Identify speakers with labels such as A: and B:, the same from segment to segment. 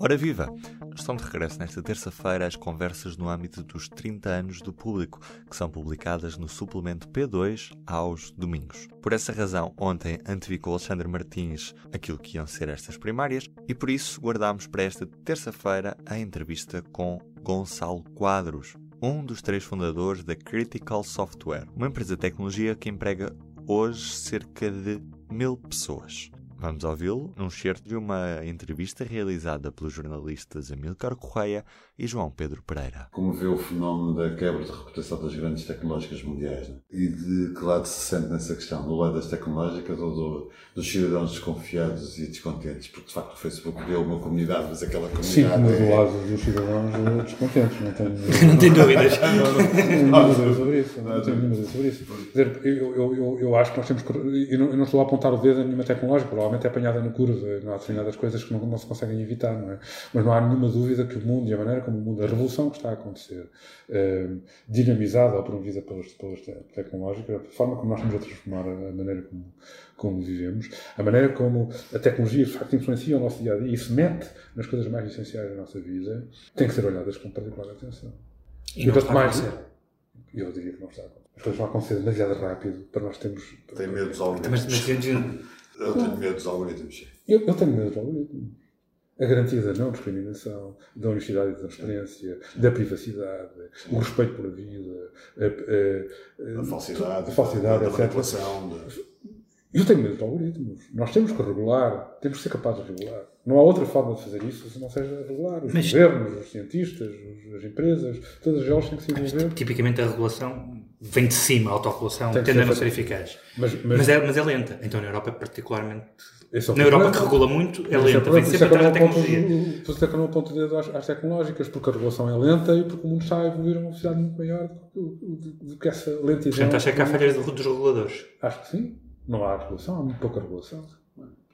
A: Ora viva! Estão de regresso nesta terça-feira as conversas no âmbito dos 30 anos do público, que são publicadas no suplemento P2 aos domingos. Por essa razão, ontem antevicou Alexandre Martins aquilo que iam ser estas primárias e por isso guardámos para esta terça-feira a entrevista com Gonçalo Quadros, um dos três fundadores da Critical Software, uma empresa de tecnologia que emprega hoje cerca de mil pessoas. Vamos ouvi-lo num certo de uma entrevista realizada pelos jornalistas Amilcar Correia e João Pedro Pereira.
B: Como vê o fenómeno da quebra de reputação das grandes tecnológicas mundiais né? e de que lado se sente nessa questão? Do lado das tecnológicas ou do, dos cidadãos desconfiados e descontentes? Porque de facto o Facebook criou uma comunidade, mas aquela comunidade.
C: Sim, mas é... do lado dos cidadãos descontentes, não tenho,
D: não tenho dúvidas.
C: não, tenho dúvidas sobre isso. Não tenho nenhuma dúvida sobre isso. Quer dizer, eu, eu, eu, eu acho que nós temos que. Eu não, eu não estou a apontar o dedo a nenhuma tecnológica, provavelmente é apanhada no curva, não há determinadas coisas que não, não se conseguem evitar, não é? Mas não há nenhuma dúvida que o mundo e a maneira como o mundo, a revolução que está a acontecer, eh, dinamizada ou promovida pelas, pelas tecnológicas, a forma como nós estamos a transformar a, maneira como, como vivemos, a maneira como a tecnologia de facto influencia o nosso dia a dia e se mete nas coisas mais essenciais da nossa vida, tem que ser olhadas com particular atenção.
D: E, e não está mais,
C: Eu diria que não está a acontecer. As coisas vão acontecer demasiado rápido para nós termos.
B: Tem medo dos algoritmos. Eu tenho medo dos algoritmos.
C: Eu, eu tenho medo dos algoritmos. A garantia da não discriminação, da honestidade e da transparência, da privacidade, Sim. o respeito pela vida,
B: a, a, a, a falsidade,
C: a falsidade
B: da, da
C: Eu tenho medo dos algoritmos. Nós temos que regular, temos que ser capazes de regular. Não há outra forma de fazer isso se não seja regular. Os Mas, governos, os cientistas, as empresas, todas elas têm que se envolver.
D: Tipicamente a regulação vem de cima, a autorregulação tende a não ser eficaz. Mas, mas, mas, é, mas é lenta. Então na Europa particularmente é na Europa que regula muito, é lenta, vem sempre atrás da tecnologia.
C: Por isso é que não aponto dedo às, às, tecnológicas, porque a regulação é lenta e porque o mundo está a evoluir a uma velocidade muito maior do, que essa lentidão.
D: Portanto, acha que há falhas dos reguladores?
C: Acho que sim. Não há regulação, há muito pouca regulação.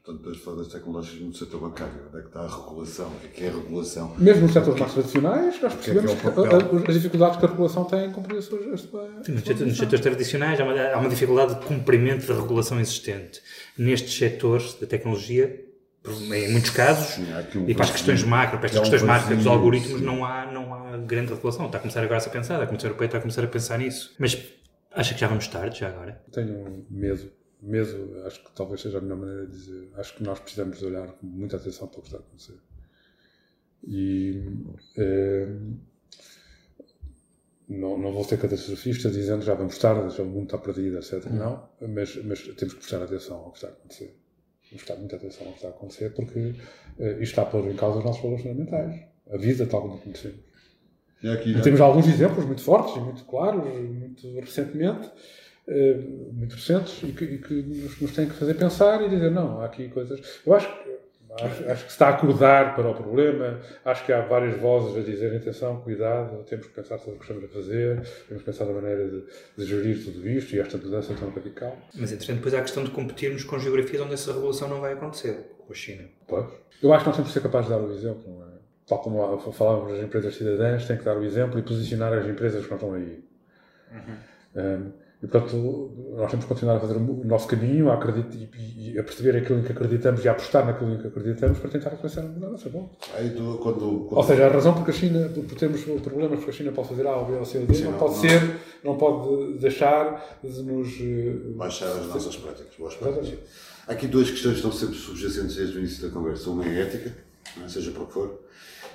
B: Portanto, depois falar das tecnologias no setor bancário, onde é que está a regulação? O que é, é a regulação?
C: Mesmo nos setores mais tradicionais, nós percebemos que, é que, é que as dificuldades que a regulação tem em cumprir as suas.
D: Sim, nos setores tradicionais há uma, há uma dificuldade de cumprimento da regulação existente. Nestes setores da tecnologia, em muitos casos, Sim, um e para as questões macro, para estas questões um macro dos algoritmos, não há, não há grande regulação. Está a começar agora a ser pensada, a Comissão Europeia está a começar a pensar nisso. Mas acha que já vamos tarde, já agora?
C: Tenho medo medo, acho que talvez seja a melhor maneira de dizer. Acho que nós precisamos olhar com muita atenção para o que está a acontecer. E é, não, não vou ser catastrofista dizendo já vamos tarde, já o mundo está perdido, etc. Uhum. Não, mas, mas temos que prestar atenção ao que está a acontecer. Temos que prestar muita atenção ao que está a acontecer porque uh, isto está a pôr em causa os nossos valores fundamentais. A vida tal como a conhecemos. E, aqui, e temos alguns exemplos muito fortes e muito claros, muito recentemente, eh, muito recentes e que, e que nos, nos, têm que fazer pensar e dizer: não, há aqui coisas. Eu acho que. Acho, acho, que se está a acordar para o problema. Acho que há várias vozes a dizer: atenção, cuidado, temos que pensar sobre o que estamos a fazer, temos que pensar na maneira de, de gerir tudo isto e esta mudança tão radical.
D: Mas, entretanto, depois há a questão de competirmos com geografias onde essa revolução não vai acontecer, com a China.
C: Pois. Eu acho que nós temos que ser capazes de dar o exemplo, não é? Tal como falávamos das empresas cidadãs, tem que dar o exemplo e posicionar as empresas que não estão aí. Uhum. Um, e, portanto, nós temos que continuar a fazer o nosso caminho, a, acreditar, e, e a perceber aquilo em que acreditamos e a apostar naquilo em que acreditamos para tentar alcançar a
B: quando, quando...
C: Ou seja, a razão porque a China, por termos problemas porque a China pode fazer A ou B ou C ou D, Sim, não, não, pode não. ser, não pode deixar de nos...
B: Eh, Baixar as nossas práticas, boas práticas. Há aqui duas questões que estão sempre subjacentes desde o início da conversa. Uma é a ética, é? seja para o que for,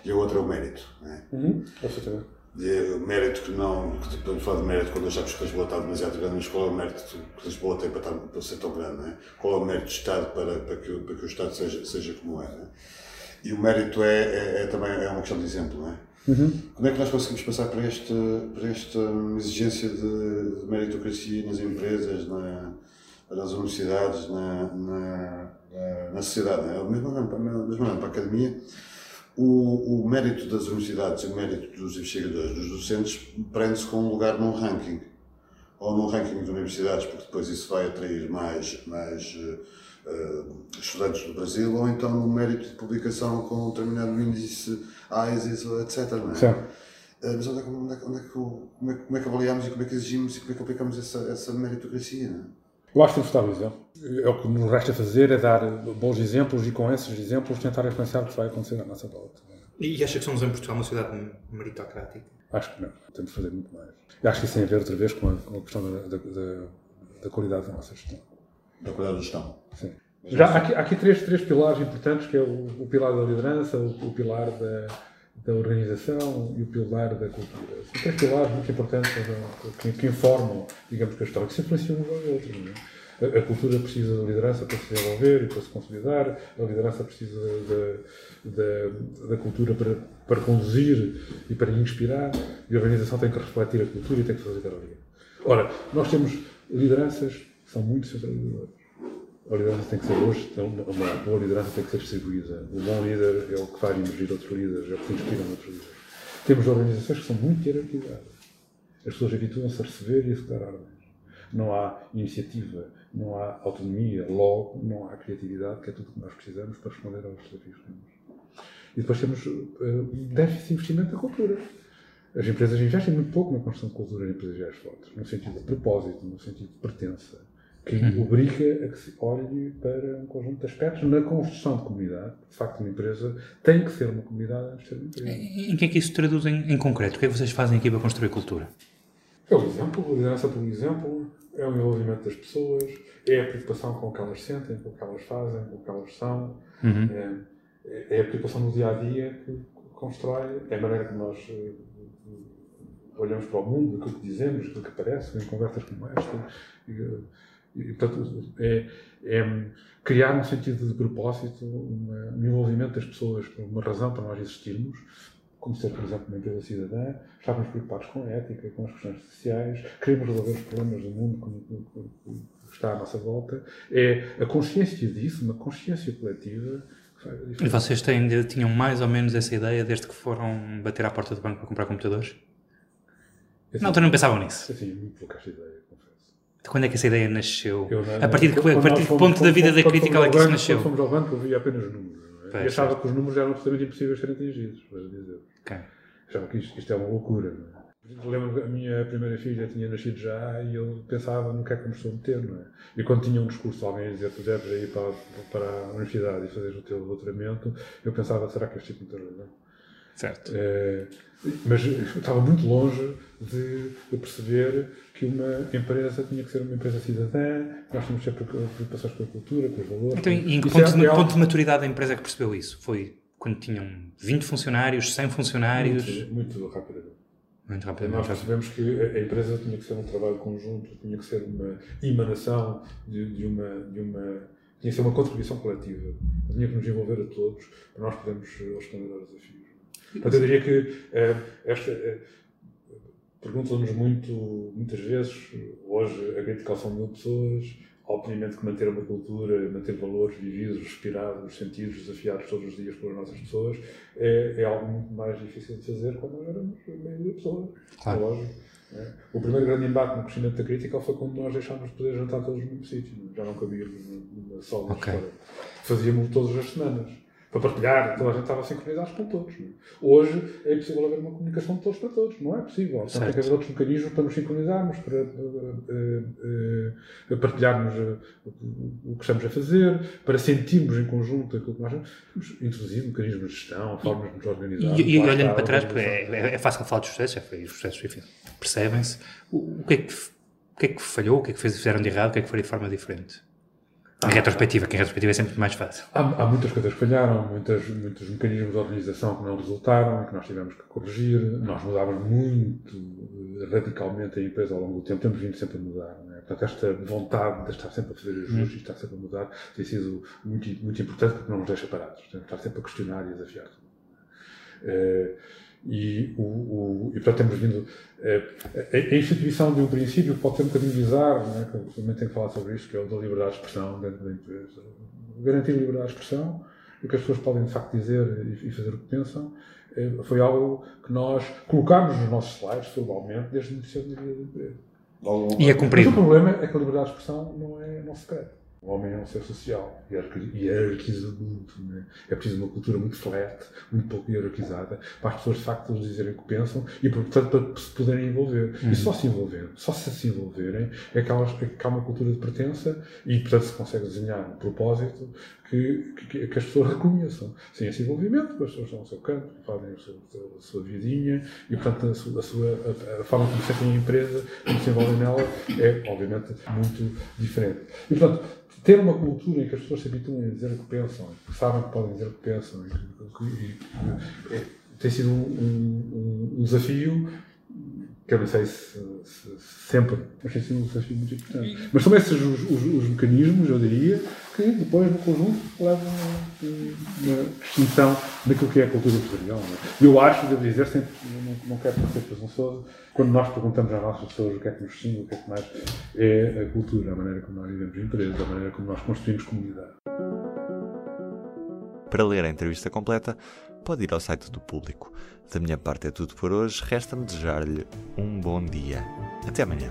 B: e a outra é o mérito. É?
C: Uhum, absolutamente
B: de mérito que não, que podemos falar de mérito quando achamos que Lisboa está demasiado grande, mas qual é o mérito que Lisboa tem para, estar, para ser tão grande? Não é? Qual é o mérito do Estado para, para, que, para que o Estado seja, seja como é? é? E o mérito é, é, é, também é uma questão de exemplo, não é?
C: Uhum.
B: Como é que nós conseguimos passar para, este, para esta exigência de, de meritocracia nas empresas, na, nas universidades, na, na, na sociedade? Não é? Mesmo, mesmo, mesmo para a academia, o, o mérito das universidades e o mérito dos investigadores, dos docentes, prende-se com um lugar num ranking, ou num ranking de universidades, porque depois isso vai atrair mais, mais uh, estudantes do Brasil, ou então no mérito de publicação com um determinado índice AISIS, etc. Não é? Uh, mas onde é, que, onde, é, onde é que, como, é, como é que avaliamos e como é que exigimos e como é que aplicamos essa, essa meritocracia? Não é?
C: Eu acho que temos que dar o exemplo. É o que nos resta fazer é dar bons exemplos e com esses exemplos tentar influenciar o que vai acontecer à nossa volta.
D: E acha que somos em Portugal uma sociedade meritocrática?
C: Acho que não. Temos de fazer muito mais. E acho que isso tem a ver outra vez com a, com a questão da, da, da, qualidade da nossa gestão.
B: Da qualidade da gestão.
C: Sim. Já há aqui, há aqui três, três pilares importantes, que é o, o pilar da liderança, o, o pilar da, da organização e o pilar da cultura. São três pilares muito importantes que, que informam, digamos, que a história, que se influenciam uns aos outros. É? A, cultura precisa de liderança para se desenvolver e para se consolidar, a liderança precisa da cultura para, para conduzir e para inspirar, e a organização tem que refletir a cultura e tem que fazer a Ora, nós temos lideranças que são muito centralizadoras a liderança tem que ser hoje, então, uma boa liderança tem que ser distribuída. O bom líder é o que faz emergir outros líderes, é o que inspira outros líderes. Temos organizações que são muito hierarquizadas. As pessoas habituam-se a receber e executar ordens. Não há iniciativa, não há autonomia, logo não há criatividade, que é tudo o que nós precisamos para responder aos desafios que temos. E depois temos uh, déficit de investimento na cultura. As empresas investem muito pouco na construção de cultura em empresas fortes, no sentido de propósito, no sentido de pertença que uhum. obriga a que se olhe para um conjunto de aspectos na construção de comunidade. De facto, uma empresa tem que ser uma comunidade antes de ser uma empresa.
D: Em que é que isso traduz em, em concreto? O que é que vocês fazem aqui para construir cultura?
C: É o exemplo, a liderança por exemplo, é o envolvimento das pessoas, é a preocupação com o que elas sentem, com o que elas fazem, com o que elas são, uhum. é, é, a preocupação no dia a dia que constrói, é a maneira que nós eh, olhamos para o mundo, aquilo que dizemos, aquilo que aparece em conversas como esta. E, e, portanto, é, é, criar um sentido de propósito, uma, um envolvimento das pessoas com uma razão para nós existirmos, como ser, por exemplo, uma empresa cidadã, estávamos preocupados com a ética, com as questões sociais, queremos resolver os problemas do mundo que está à nossa volta. É a consciência disso, uma consciência coletiva.
D: E vocês têm, tinham mais ou menos essa ideia desde que foram bater à porta do banco para comprar computadores? Assim, não, tu não pensavam nisso?
C: Sim, muito pouca ideia.
D: Quando é que essa ideia nasceu? Eu, a partir de, que, a partir de que ponto da vida da crítica é que isso nasceu?
C: Quando fomos ao banco, eu via apenas números. É? achava que os números eram absolutamente impossíveis de serem atingidos, para dizer. Okay. Achava que isto, isto é uma loucura. Não é? Lembro que a minha primeira filha tinha nascido já e eu pensava no que é que me estou a meter, não é? E quando tinha um discurso alguém a dizer tu deves ir para, para a universidade e fazer o teu doutoramento, eu pensava, será que este tipo de razão?
D: Certo.
C: É, mas estava muito longe de, de, perceber que uma empresa tinha que ser uma empresa cidadã, nós tínhamos sempre preocupações com a cultura, com os valores.
D: Então, e em que ponto, é, ponto de maturidade da empresa é que percebeu isso? Foi quando tinham 20 funcionários, 100 funcionários?
C: Muito, muito rapidamente.
D: Muito rapidamente.
C: Nós percebemos que a empresa tinha que ser um trabalho conjunto, tinha que ser uma emanação de, de uma. De uma tinha que ser uma contribuição coletiva. Tinha que nos envolver a todos para nós podermos responder aos desafios. Portanto, eu diria que uh, esta. Uh, Perguntam-nos muito, muitas vezes, hoje a crítica são mil pessoas, obviamente que manter uma cultura, manter valores vividos, respirados, sentidos, desafiados todos os dias pelas nossas pessoas, é, é algo muito mais difícil de fazer quando nós éramos meio de pessoas. Claro. Lógico. É. O primeiro grande embate no crescimento da crítica foi quando nós deixámos de poder jantar todos no mesmo sítio. Já não cabíamos numa sala okay. Fazíamos todas as semanas para partilhar, toda a gente estava sincronizado com todos. É? Hoje é impossível haver uma comunicação de todos para todos, não é possível. Então tem que haver outros mecanismos para nos sincronizarmos, para uh, uh, partilharmos o que estamos a fazer, para sentirmos em conjunto aquilo que nós temos introduzido, mecanismos de gestão, formas de nos organizar.
D: E, e olhando para trás, porque é, é, é, fácil falar dos sucessos, já foi os sucessos, percebem-se. O, o, que é que, o que é que falhou, o que é que fizeram de errado, o que é que faria de forma diferente? Em retrospectiva, que em retrospectiva é sempre mais fácil.
C: Há, há, muitas coisas que falharam, muitas, muitos mecanismos de organização que não resultaram, que nós tivemos que corrigir. Nós mudávamos muito eh, radicalmente a empresa ao longo do tempo, temos vindo sempre a mudar. É? Portanto, esta vontade de estar sempre a fazer ajustes e estar sempre a mudar tem sido muito, muito importante porque não nos deixa parados. Temos de estar sempre a questionar e a desafiar. É, e, o, o, e portanto temos vindo. A, a, instituição de um princípio pode ser um bocadinho bizarro, não é? que também tenho que falar sobre isto, que é o da liberdade de expressão dentro da empresa. Garantir a liberdade de expressão e que as pessoas podem de facto dizer e, e fazer o que pensam foi algo que nós colocámos nos nossos slides, formalmente, desde o início da vida da empresa.
D: E é cumprido.
C: Mas o problema é que a liberdade de expressão não, é, não se secreta. O homem é um ser social, hierarquiza muito. Né? É preciso uma cultura muito flat, muito pouco hierarquizada, para as pessoas de facto dizerem o que pensam e, portanto, para se poderem envolver. Uhum. E só se envolver, só se se envolverem, é que há, é que há uma cultura de pertença e, portanto, se consegue desenhar um propósito que, que, que, as pessoas reconheçam. Sem esse envolvimento, as pessoas estão ao seu canto, fazem a sua, a sua vidinha e, portanto, a, sua, a, sua, a, a forma como sentem a empresa, como se envolvem nela, é, obviamente, muito diferente. E, portanto, ter uma cultura em que as pessoas se habituem a dizer o que pensam, que sabem que podem dizer o que pensam, e, e, e, tem sido um, um, um desafio que eu não sei se, se, se sempre, mas tem sido um desafio muito importante. Mas são esses os, os, os, mecanismos, eu diria, que depois, no conjunto, levam a uma distinção daquilo que é a cultura empresarial. É? Eu acho, devo dizer, sempre, não, não quero parecer presunçoso, quando nós perguntamos às nossas pessoas o que é que nos distingue, o que é que mais é a cultura, a maneira como nós vivemos empresas, a maneira como nós construímos comunidade.
A: Para ler a entrevista completa, pode ir ao site do Público. Da minha parte é tudo por hoje. Resta-me desejar-lhe um bom dia. Até amanhã.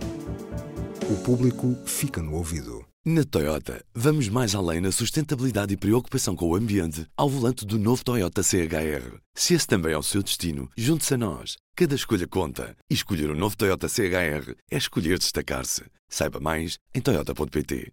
E: O Público fica no ouvido. Na Toyota, vamos mais além na sustentabilidade e preocupação com o ambiente ao volante do novo Toyota CHR. Se esse também é o seu destino, junte-se a nós. Cada escolha conta. E escolher o um novo Toyota CHR é escolher destacar-se. Saiba mais em Toyota.pt.